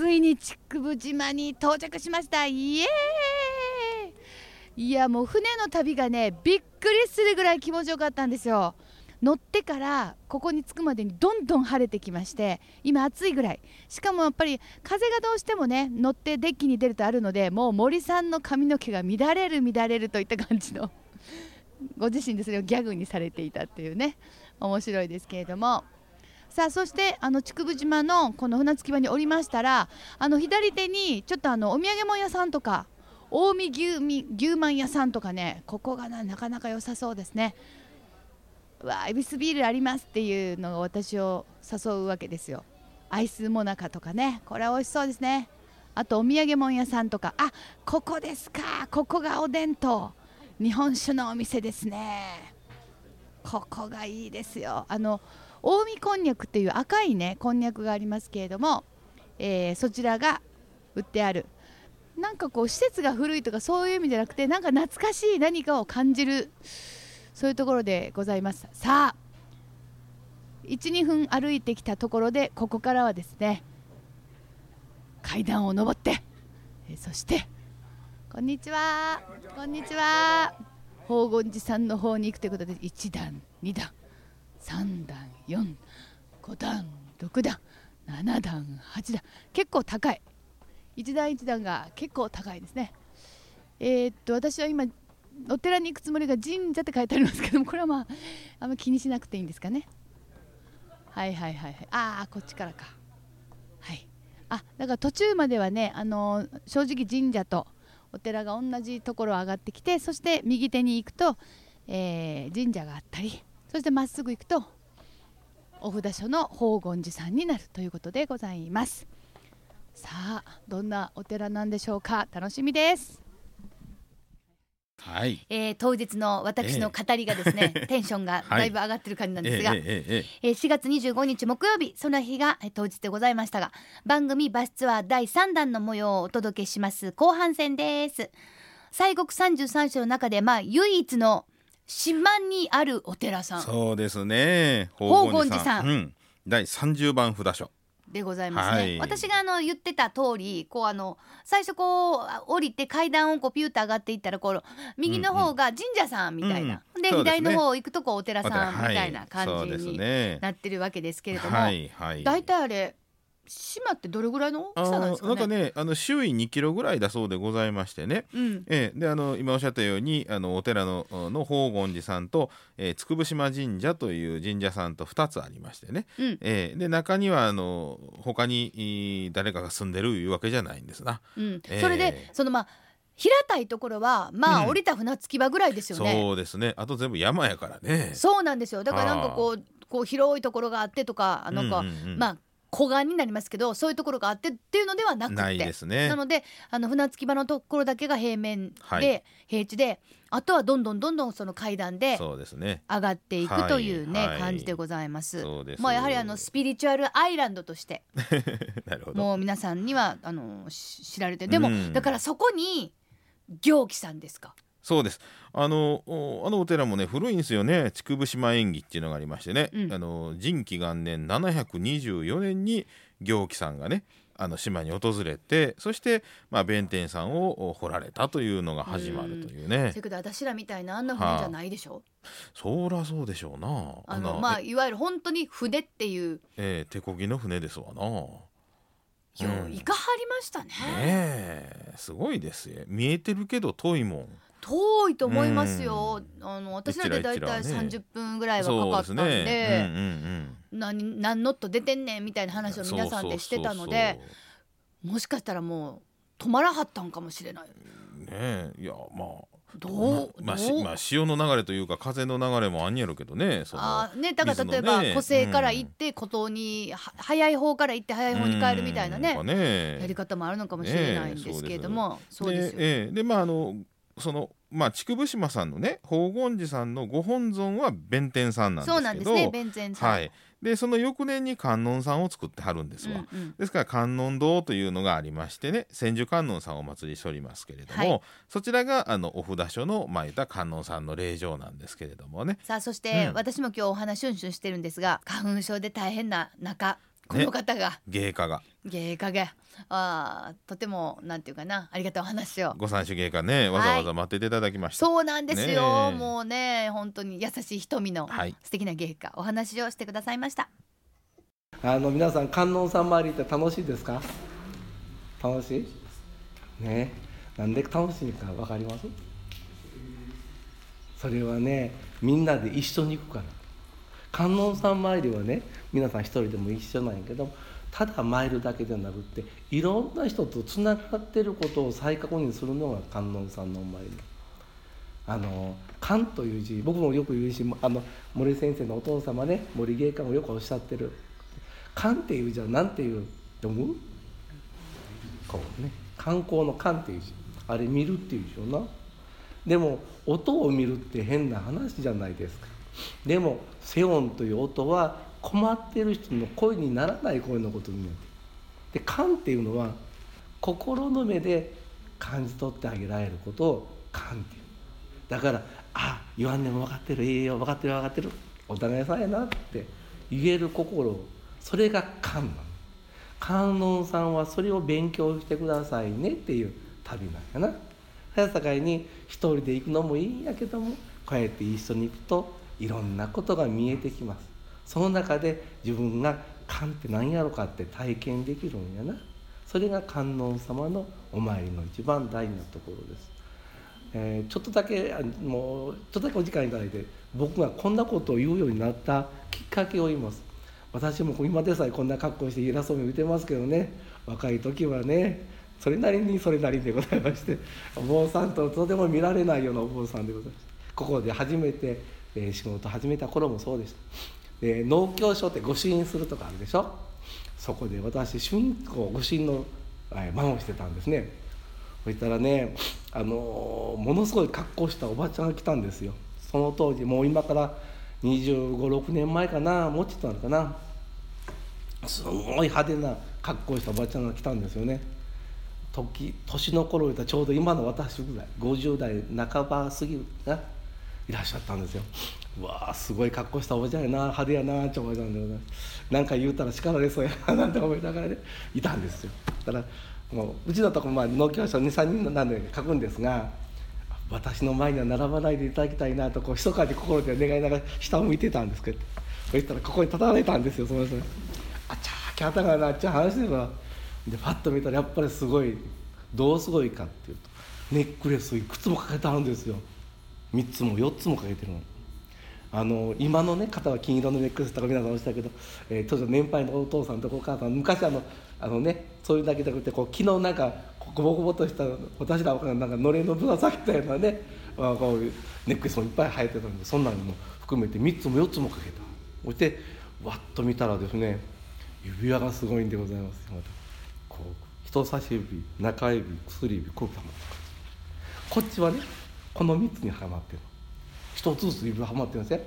ついに竹生島に到着しました。イエーイ。いやもう船の旅がねびっくりするぐらい気持ちよかったんですよ。乗ってからここに着くまでにどんどん晴れてきまして今暑いぐらい。しかもやっぱり風がどうしてもね乗ってデッキに出るとあるのでもう森さんの髪の毛が乱れる乱れるといった感じのご自身でそれをギャグにされていたっていうね。面白いですけれども。さあそしてあの竹生島のこの船着き場におりましたらあの左手にちょっとあのお土産物屋さんとか近江牛み牛まん屋さんとかねここがななかなか良さそうですね。わあ恵比寿ビールありますっていうのが私を誘うわけですよ。アイスモナカとかねこれは美味しそうですね。あとお土産物屋さんとかあここですかここがお弁当日本酒のお店ですね。ここがいいですよ。あの近江こんにゃくっていう赤いねこんにゃくがありますけれども、えー、そちらが売ってある。なんかこう施設が古いとかそういう意味じゃなくてなんか懐かしい何かを感じるそういうところでございます。さあ12分歩いてきたところでここからはですね階段を上って、えー、そしてこんにちはこんにちは。宝厳寺さんの方に行くということで1段2段。3段45段6段7段8段結構高い。1段1段が結構高いですね。えー、っと私は今お寺に行くつもりが神社って書いてありますけどもこれはまああんま気にしなくていいんですかね。はいはいはいはい。ああこっちからか。はい。あだから途中まではねあのー、正直神社とお寺が同じところ上がってきてそして右手に行くと、えー、神社があったりそしてまっすぐ行くとお札所の宝厳寺さんになるということでございます。さあどんなお寺なんでしょうか？楽しみです。はい、えー、当日の私の語りがですね、えー、テンションがだいぶ上がってる感じなんですが、はい、えー、4月25日木曜日その日が当日でございましたが番組バスツアー第3弾の模様をお届けします後半戦です。西国33所の中でまあ唯一の島にあるお寺さん。そうですね。宝厳寺さん、うん、第30番札所。でございますね、はい、私があの言ってた通りこうあの最初こう降りて階段をこうピューと上がっていったらこう右の方が神社さんみたいな、うん。うん、で、左の方行くとこうお寺さんみたいな感じになってるわけですけれども、はいはい、大体あれ島ってどれぐらいの大きさなんですか、ね、なんかねあの周囲2キロぐらいだそうでございましてね、うん、えー、であの今おっしゃったようにあのお寺のの宝厳寺さんと、えー、筑部島神社という神社さんと2つありましてね、うん、えー、で中にはあの他に誰かが住んでるいうわけじゃないんですな。うん、それでそのまあ平たいところはまあ、降りた船着き場ぐらいですよね。そうですね。あと全部山やからね。そうなんですよ。だからなんかこうこう広いところがあってとかなんか、うんうんうん、まあ湖岸になりますけどそういうところがあってっていうのではなくて。ないですね。なのであの船着き場のところだけが平面で、はい、平地であとはどんどんどんどんその階段で上がっていくというね、はい、感じでございます。まあやはりあのスピリチュアルアイランドとして もう皆さんにはあの知られて。でも、うん、だからそこに行基さんですか？そうですあのあのお寺もね古いんですよね竹生島縁起っていうのがありましてね、うん、あの仁紀元年724年に行基さんがねあの島に訪れてそして、まあ、弁天さんを掘られたというのが始まるというね。それけど私らみたいなあんな船じゃないでしょ、はあ、そらそうでしょうな。あのまあいわゆる本当に船っていう。ええー、手こぎの船ですわな。よういかはりましたね。ねえすごいですよ見えてるけど遠いもん。遠いと思いますよ、あの私らでだいたい30分ぐらいはかかったんで何何ノット出てんねんみたいな話を皆さんでしてたのでもしかしたらもう止まらはったんかもしれない。ねいやまあ。どうまあ、まあ、潮の流れというか風の流れもあんやろうけどねあねだから例えば湖西から行って孤島に、早い方から行って早い方に帰るみたいなね,、やり方もあるのかもしれないんですけれども、そうですよ。ででまああのそのまあ筑部島さんのね宝厳寺さんのご本尊は弁天さんなんですけどそうなんですね弁天さん、はい、でその翌年に観音さんを作ってはるんですわ、うんうん、ですから観音堂というのがありましてね千手観音さんをお祭りしておりますけれども、はい、そちらがあのお札所のまあ言った観音さんの霊場なんですけれどもね。さあそして、うん、私も今日お話しゅんしゅんしてるんですが花粉症で大変な中この方が、ね、芸家が。芸家が。あとてもなんていうかな。ありがたいお話を。ご三種芸家ね。わざわざ待ってていただきました、はい、そうなんですよ、ね、もうね本当に優しい瞳の素敵な芸家、はい、お話をしてくださいました。あの皆さん観音さん周りって楽しいですか？楽しい？ね。なんで楽しいか分かりますそれはねみんなで一緒に行くから観音さん参りはね皆さん一人でも一緒なんやけどただ参るだけじゃなくていろんな人とつながってることを再確認するのが観音さんのお参り。あの観という字僕もよく言うしあの森先生のお父様ね森芸家もよくおっしゃってる。観っていう字は何ていう？読む？こうね。観光の観っていう字。あれ見るっていう字よな。でも音を見るって変な話じゃないですかでもセオンという音は困ってる人の声にならない声のことになってで感っていうのは心の目で感じ取ってあげられることを感っていうだからあ言わんでも分かってる。いいよ分かってる分かってるお互いさんやなって言える心。それが観なの観音さんはそれを勉強してくださいねっていう旅なんやな。早坂に一人で行くのもいいんやけどもこうやって一緒に行くといろんなことが見えてきます。その中で自分が観って何やろかって体験できるんやな。それが観音様のお参りの一番大事なところです、えー、ちょっとだけもうちょっとだけお時間いただいて僕がこんなことを言うようになったきっかけを言います。私も今でさえこんな格好して偉そうに言ってますけどね。若い時はねそれなりにそれなりでございましてお坊さんととても見られないようなお坊さんでございまして。ここで初めて、え仕事始めた頃もそうでした。で農協所って御朱印するとかあるでしょ？そこで私春光御朱印の番をしてたんですね。そしたらねあのものすごい格好したおばちゃんが来たんですよ。その当時もう今から2 5 6年前かなもうちょっとあるかな。すごい派手な格好したおばちゃんが来たんですよね。時年の頃言ったらちょうど今の私ぐらい50代半ば過ぎがいらっしゃったんですよ。わあすごい格好したおばちゃんやな派手やなって思いたんでございます何か言うたら叱られそうやななんて思いながらねいたんですよ。だからもううちのとこまあ農協所23人なんで書くんですが私の前には並ばないでいただきたいなとこう密かに心で願いながら下を向いてたんですけどそしたらここに立たれたんですよその人。あっちゃーキャタがなっちゃ話してるわでパッと見たらやっぱりすごいどうすごいかっていうとネックレスいくつもかけてあるんですよ。3つも4つもかけてるの。あの今のね方は金色のネックレスとか皆さんおっしゃたけど、えー、当時の年配のお父さんとお母さん昔あのあのねそういうだけじゃなくてこう昨日なんかごぼごぼとした私らなんかのれんのぶら下げたようなね、まあ、こういうネックレスもいっぱい生えてたんでそんなのも含めて3つも4つもかけたそしてわっと見たらですね指輪がすごいんでございますこう人差し指中指薬指こういったものこっちはねこの3つにはまってる。一つずつ指はまってるん。ですね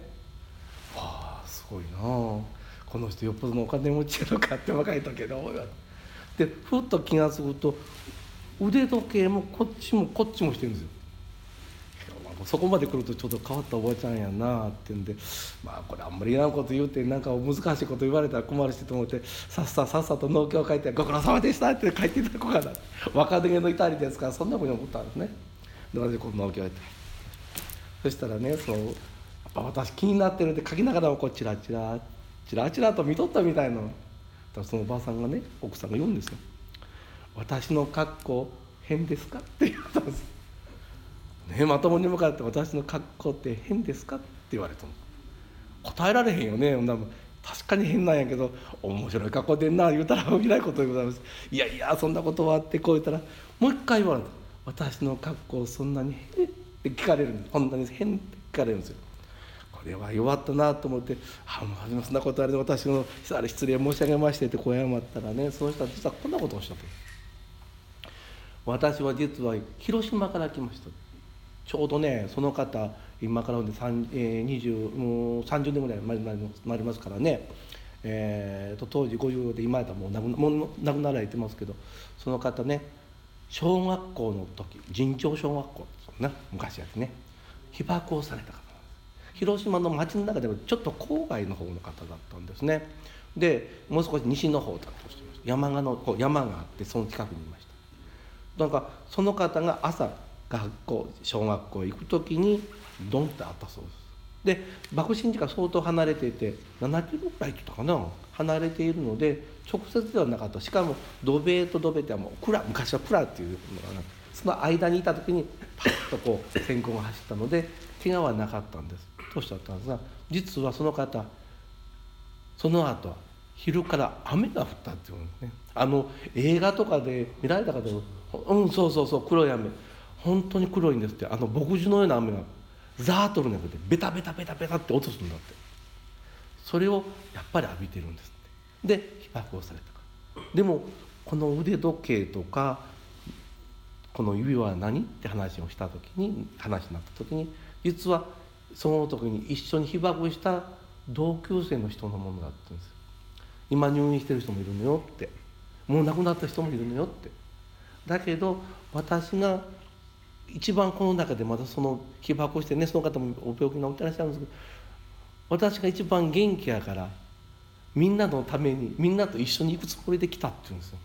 わあすごいなこの人よっぽどのお金持ちやのかって若い時で思いでふっと気が付くと腕時計もこっちもこっちもしてるんですよ。そこまで来るとちょっと変わったおばちゃんやなって言うんでまあこれあんまりいらんこと言うてなんか難しいこと言われたら困るしと思ってさっささっさと農協を書いて「ご苦労様でした」って書いていただこうかな若手のいたりですからそんなふうに思ったんですね。で私この農協やって。そしたらねそう私気になってるんで書きながらもこうチラチラチラチラと見とったみたいなそのおばあさんがね奥さんが言うんですよ「私の格好変ですか?」って言ったんです。ね、まともに向かって「私の格好って変ですか?」って言われたの。答えられへんよねな確かに変なんやけど面白い格好でんな言うたらいないことでございます。いやいやそんなことはってこう言ったらもう一回言われた「私の格好そんなに変?」って聞かれるこんなに変って聞かれるんですよ。これは弱ったなと思って「あもうそんなことあれで私の失礼申し上げまして」ってこう謝ったらねその人は実はこんなことをおっしゃって私は実は広島から来ました。ちょうどねその方今からで20もう30年ぐらい前になりますからね、えーと、当時50で今やったらもう亡くもう亡くなられてますけどその方ね小学校の時尋常小学校ね。昔やつね。被爆をされた方。広島の町の中でもちょっと郊外の方の方だったんですね。でもう少し西の方を担当してました山がのこう山があってその近くにいました。なんかその方が朝学校小学校行く時にドンってあったそうです。で爆心地から相当離れていて7キロぐらいってったかな？離れているので直接ではなかった。しかも土塀と土塀ってもう蔵昔は蔵っていうのがその間にいた時にパッとこう閃光が走ったので怪我はなかったんです。とおっしゃったんですが実はその方その後昼から雨が降ったっていうね。あの映画とかで見られた方もうんそうそうそう黒い雨。本当に黒いんですって。あの牧樹のような雨がザーッとるんじゃなくてベタベタベタベタって落とすんだって。それをやっぱり浴びてるんですって。で被爆をされたから。でもこの腕時計とかこの指輪は何って話をした時に話になった時に実はその時に一緒に被爆した同級生の人のものだったんです今入院してる人もいるのよって。もう亡くなった人もいるのよって。だけど私が一番この中でまたその被爆してねその方もお病気がおってらっしゃるんですけど私が一番元気やからみんなのためにみんなと一緒に行くつもりで来たって言うんですよ。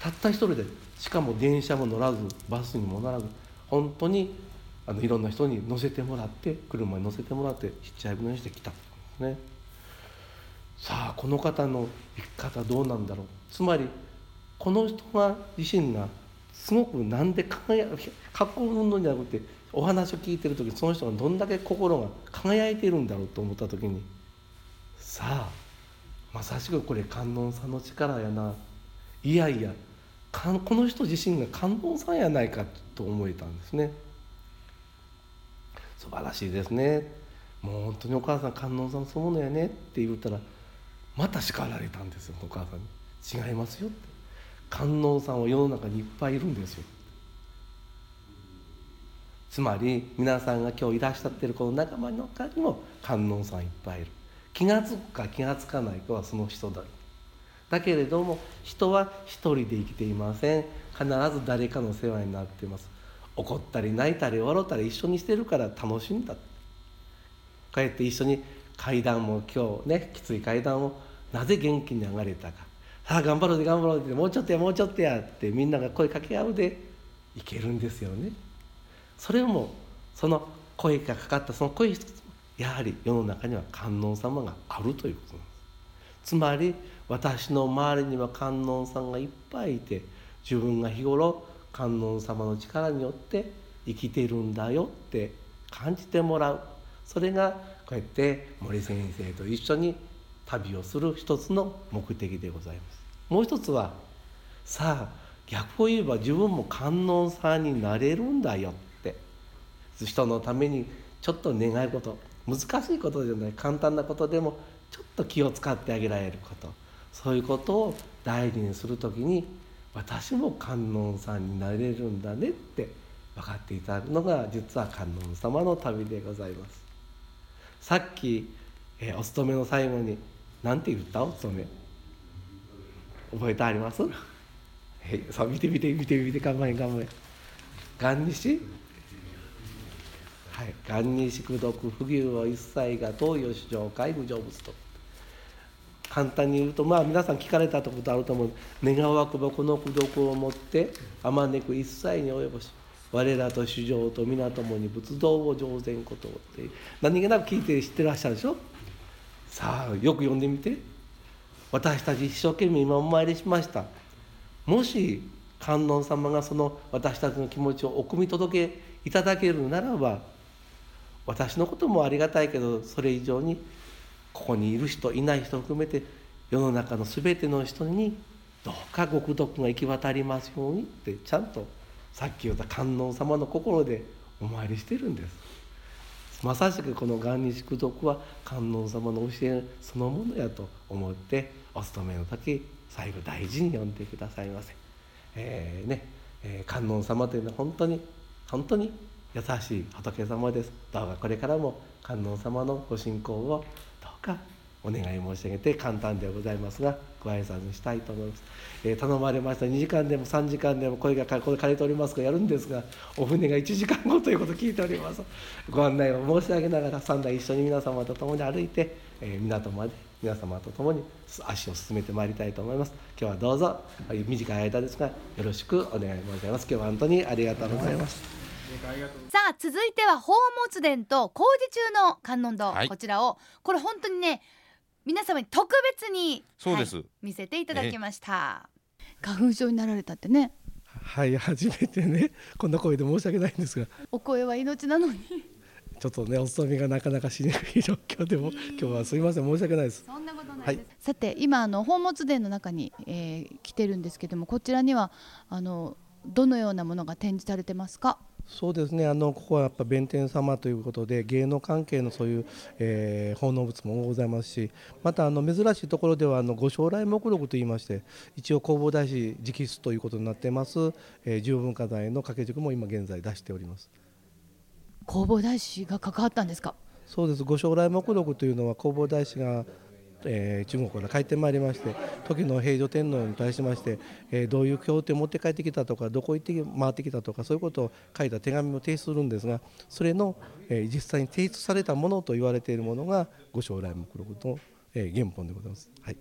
たった一人でしかも電車も乗らずバスにも乗らず本当にあのいろんな人に乗せてもらって車に乗せてもらってヒッチハイクのようにして来たんですね。さあこの方の生き方どうなんだろう。つまりこの人が自身がすごくなんで輝格好運動じゃなくてお話を聞いてる時その人がどんだけ心が輝いてるんだろうと思った時にさあまさしくこれ観音さんの力やな。いやいやこの人自身が観音さんやないかと思えたんですね。素晴らしいですね。もう本当にお母さん観音さんそのものやねって言ったらまた叱られたんですよお母さんに。違いますよって。観音さんは世の中にいっぱいいるんですよ。つまり皆さんが今日いらっしゃってるこの仲間の中にも観音さんいっぱいいる。気が付くか気が付かないかはその人だ。だけれども人は一人で生きていません。必ず誰かの世話になっています。怒ったり泣いたり笑ったり一緒にしてるから楽しんだ。こうやって一緒に階段も今日ねきつい階段をなぜ元気に上がれたか。さあ 頑張ろうで頑張ろうでもうちょっとやもうちょっとやってみんなが声かけ合うでいけるんですよね。それもその声がかかったその声一つやはり世の中には観音様があるということなんです。つまり私の周りには観音さんがいっぱいいて自分が日頃観音様の力によって生きてるんだよって感じてもらう。それがこうやって森先生と一緒に旅をする一つの目的でございます。もう一つはさあ逆を言えば自分も観音さんになれるんだよって。人のためにちょっと願い事難しいことじゃない簡単なことでもちょっと気を使ってあげられること。そういうことを大事にする時に私も観音さんになれるんだねって分かっていただくのが実は観音様の旅でございます。さっき、え、お勤めの最後に何て言った？お勤め覚えてあります？えさあ見て見て見て見て頑張れ頑張れ。元日はい。元日功徳不義を一切が東洋市場外部成仏と。簡単に言うとまあ皆さん聞かれたことあると思う。願わくばこの功徳をもってあまねく一切に及ぼし我らと主情と皆ともに仏道を上善ことって何気なく聞いて知ってらっしゃるでしょ？さあよく読んでみて。私たち一生懸命今お参りしました。もし観音様がその私たちの気持ちをお汲み届けいただけるならば私のこともありがたいけどそれ以上にここにいる人いない人含めて世の中の全ての人にどうかご功徳が行き渡りますようにってちゃんとさっき言った観音様の心でお参りしてるんです。まさしくこの元日功徳は観音様の教えそのものやと思ってお勤めの時最後大事に読んでくださいませ。えー、ね、えー、観音様というのは本当に本当に優しい仏様です。どうかこれからも観音様のご信仰をどうかお願い申し上げて簡単でございますがご挨拶にしたいと思います、えー、頼まれました。2時間でも3時間でも声がこれ借りておりますがやるんですがお船が1時間後ということを聞いております。ご案内を申し上げながら3台一緒に皆様と共に歩いて、えー、港まで皆様と共に足を進めてまいりたいと思います。今日はどうぞ短い間ですがよろしくお願い申し上げます。今日は本当にありがとうございましたさあ続いては宝物殿と工事中の観音堂、はい、こちらをこれ本当にね皆様に特別にそうです、はい、見せていただきました、花粉症になられたってね。はい初めてねこんな声で申し訳ないんですが。お声は命なのに。ちょっとねお勤めがなかなかしにくい状況でも今日はすみません申し訳ないです。そんなことないはい、さて今あの宝物殿の中に、えー、来てるんですけどもこちらにはあのどのようなものが展示されてますか？そうですね。あのここはやっぱ弁天様ということで芸能関係のそういう、えー、奉納物もございますしまたあの珍しいところではあのご将来目録といいまして一応弘法大師直筆ということになっています、えー、重文化財の掛け軸も今現在出しております。弘法大師が関わったんですか？そうです。ご将来目録というのは弘法大師がえー、中国から帰ってまいりまして時の平城天皇に対しまして、えー、どういう協定を持って帰ってきたとかどこ行って回ってきたとかそういうことを書いた手紙を提出するんですがそれの、えー、実際に提出されたものと言われているものがご将来目録の、えー、原本でございます。はい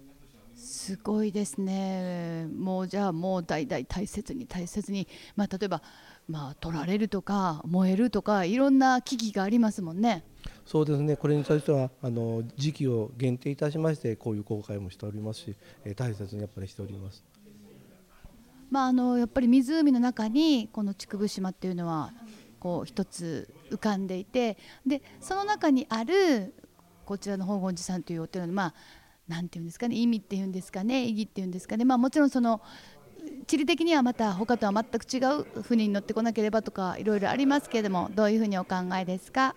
すごいですね。もうじゃあもう代々大切に大切に、まあ、例えば、まあ、取られるとか燃えるとかいろんな危機がありますもんね。そうですねこれに対してはあの時期を限定いたしましてこういう公開もしておりますし、え大切にやっぱりしております。まあ、あのやっぱり湖の中にこの竹生島っていうのはこう一つ浮かんでいてでその中にあるこちらの宝厳寺さんというお寺のまあなんていうんですかね意味っていうんですかね意義っていうんですかねまあもちろんその地理的にはまた他とは全く違う船に乗ってこなければとかいろいろありますけれどもどういうふうにお考えですか？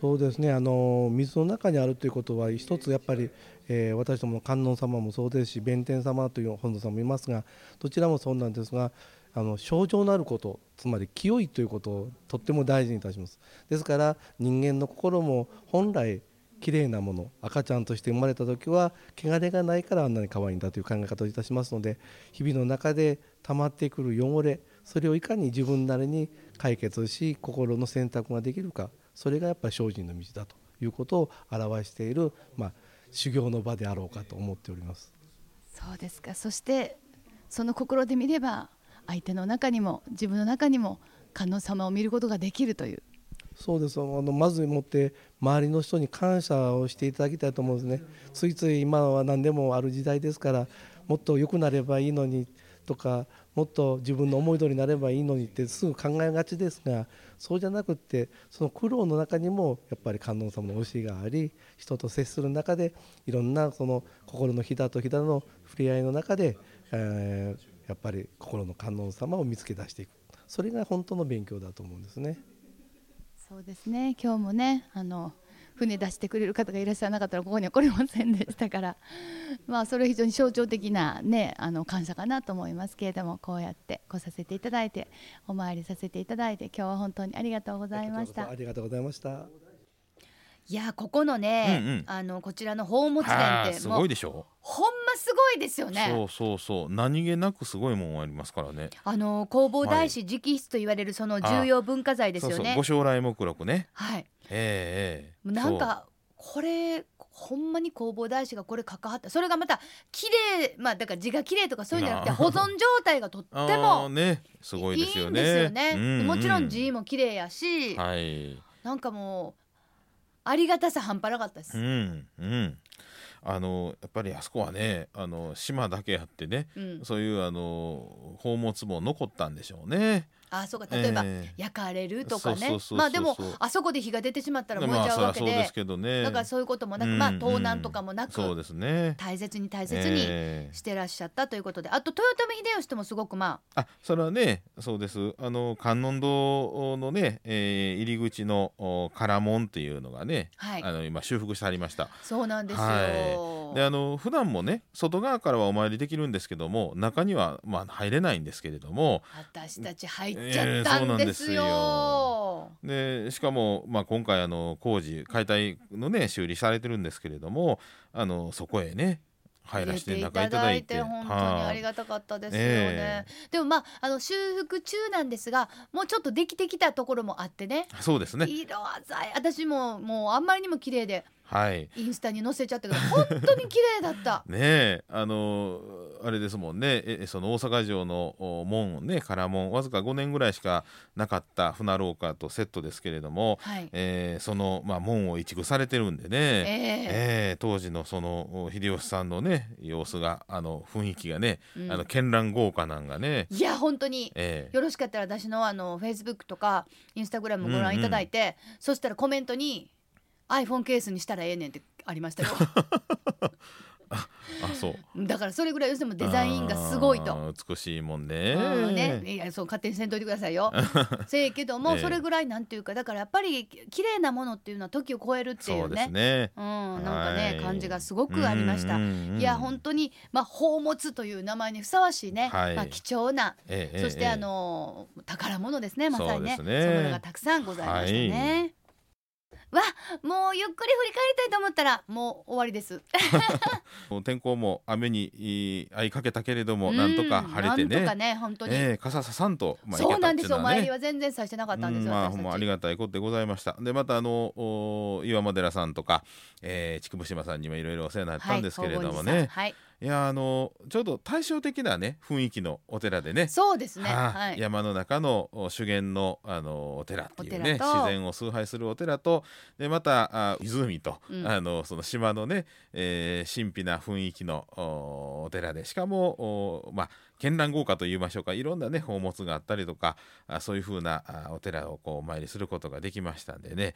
そうですね。あの水の中にあるということは一つやっぱり、えー、私どもの観音様もそうですし弁天様という本尊様もいますがどちらもそうなんですがあの症状のあることつまり清いということをとっても大事にいたします。ですから人間の心も本来綺麗なもの赤ちゃんとして生まれた時は汚れがないからあんなに可愛いんだという考え方をいたしますので日々の中で溜まってくる汚れそれをいかに自分なりに解決し心の選択ができるかそれがやっぱり精進の道だということを表している、まあ、修行の場であろうかと思っております。そうですか。そしてその心で見れば相手の中にも自分の中にも観音様を見ることができるという。そうです。あのまずもって周りの人に感謝をしていただきたいと思うんですね。ついつい今は何でもある時代ですからもっと良くなればいいのにとかもっと自分の思い通りになればいいのにってすぐ考えがちですがそうじゃなくってその苦労の中にもやっぱり観音様の教えがあり人と接する中でいろんなその心のひだとひだの触れ合いの中で、えー、やっぱり心の観音様を見つけ出していくそれが本当の勉強だと思うんですね。そうですね今日もねあの船出してくれる方がいらっしゃらなかったらここには来れませんでしたから。まあそれは非常に象徴的なねあの感謝かなと思いますけれどもこうやって来させていただいてお参りさせていただいて今日は本当にありがとうございました。ありがとうございました。いやここのね、うんうん、あのこちらの宝物殿ってすごいでしょ？ほんますごいですよね。そうそうそう。何気なくすごいもんありますからね。あの弘法大師直筆と言われるその重要文化財ですよね、そうそう。ご将来目録ね。はい。ええー、なんかこれほんまに弘法大師がこれ関わった。それがまた綺麗まあだから字が綺麗とかそういうんじゃなくて保存状態がとっても ね。すごいですよね。いいんですよね、うんうん、もちろん字も綺麗やし、はい、なんかもうありがたさ半端なかったです。うんうんあのやっぱりあそこはねあの島だけあってね、うん、そういうあの宝物も残ったんでしょうね。あそうか例えば、焼かれるとかね。まあでもあそこで火が出てしまったら燃えちゃうわけで,、まあ、ですけどね、だからそういうこともなく、まあ盗難とかもなく、そうですね、大切に大切にしてらっしゃったということで、あと豊臣秀吉ともすごくまああそれはねそうです。あの観音堂のね、えー、入り口の唐門っていうのがね、はい、あの今修復してありました。そうなんですよ、はい、であの普段もね外側からはお参りできるんですけども中にはまあ入れないんですけれども私たち入っちゃったんですよ。えー、でしかも、まあ、今回あの工事解体のね修理されてるんですけれどもあのそこへね入らせて中いただいて。本当にありがたかったですよね、えー、でもまああの修復中なんですがもうちょっとできてきたところもあってね。そうですね。色鮮や私ももうあんまりにも綺麗ではい、インスタに載せちゃったけど 本当に綺麗だった。ねあのあれですもんね。えその大阪城の門ね唐門わずか5年ぐらいしかなかった船廊下とセットですけれども、はい、えー、その、まあ、門を移築されてるんでね、えー、えー、当時のその秀吉さんのね様子があの雰囲気がね、うん、あの絢爛豪華なんがね。いや本当に、えー、よろしかったら私のあのフェイスブックとかインスタグラムご覧いただいて、うんうん、そしたらコメントに iPhone ケースにしたらええねんってありましたよ。あそう。だからそれぐらい要するにデザインがすごいと。美しいもんね。ね。いやそう勝手にせんといてくださいよ。せやけども、それぐらいなんていうかだからやっぱり綺麗なものっていうのは時を超えるっていうね、ね、うんなんかね、感じがすごくありました。いや本当にまあ宝物という名前にふさわしいね、はい、まあ貴重な、ええ、そして、あの宝物ですねまさにね。そういうものがたくさんございましたね。はいわもうゆっくり振り返りたいと思ったらもう終わりです。天候も雨に合いかけたけれども、なんとか晴れてね。なんとかね本当に、えー、傘ささんと、まあ、そうなんですよ、ね、参りは全然さしてなかったんですよ、まあ、もうありがたいことでございました。でまたあの岩間寺さんとか、えー、筑部島さんにもいろいろお世話になったんですけれどもね、はいいやあのちょうど対照的なね雰囲気のお寺でね。そうですね、はあはい、山の中の修験のあのお寺っていうね自然を崇拝するお寺とでまたあ湖と、うん、あのその島のね、えー、神秘な雰囲気のお寺でしかもおまあ絢爛豪華と言いましょうかいろんなね宝物があったりとかあそういう風なあお寺をこうお参りすることができましたんでね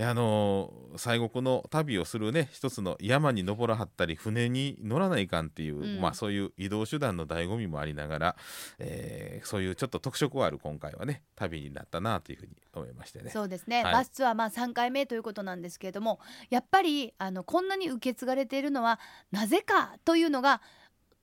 あの西国の旅をするね一つの山に登らはったり船に乗らないかんっていう、うん、まあそういう移動手段の醍醐味もありながら、えー、そういうちょっと特色がある今回はね旅になったなというふうに思いましてね。そうですね、はい、バスツアーまあ3回目ということなんですけれどもやっぱりあのこんなに受け継がれているのはなぜかというのが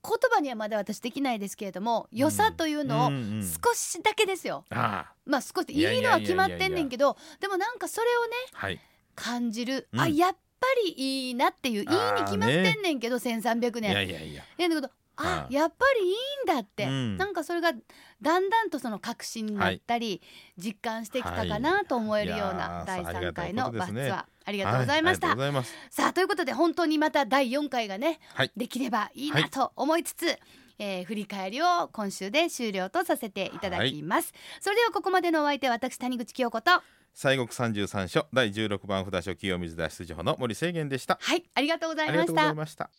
言葉にはまだ私できないですけれども良さというのを少しだけですよ、うんうんうん、まあ少しいいのは決まってんねんけどでもなんかそれをね、はい、感じる、うん、あやっぱりいいなっていういいに決まってんねんけど、ね、1300年。いやいやいや。だけどあ。やっぱりいいんだって、うん、なんかそれがだんだんとその確信になったり、はい、実感してきたかなと思えるような第3回のバスツアー。ありがとうございました。はい、さあということで本当にまた第4回がね、はい、できればいいなと思いつつ、えー、振り返りを今週で終了とさせていただきます、それではここまでのお相手私谷口清子と西国三十三所第16番札所清水脱出所の森清源でした。はいありがとうございました。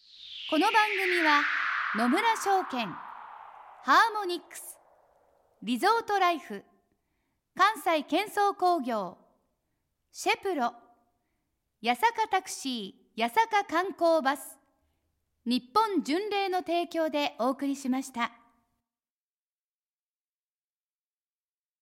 この番組は野村証券ハーモニックスリゾートライフ。関西建装工業。シェプロ。八坂タクシー八坂観光バス。日本巡礼の提供でお送りしました。